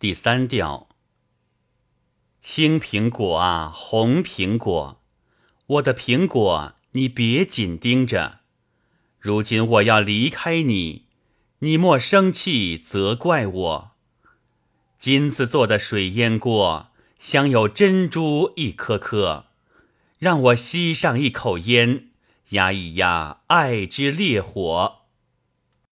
第三调青苹果啊红苹果。我的苹果你别紧盯着。如今我要离开你你莫生气责怪我。金子做的水烟锅镶有珍珠一颗颗让我吸上一口烟压一压爱之烈火。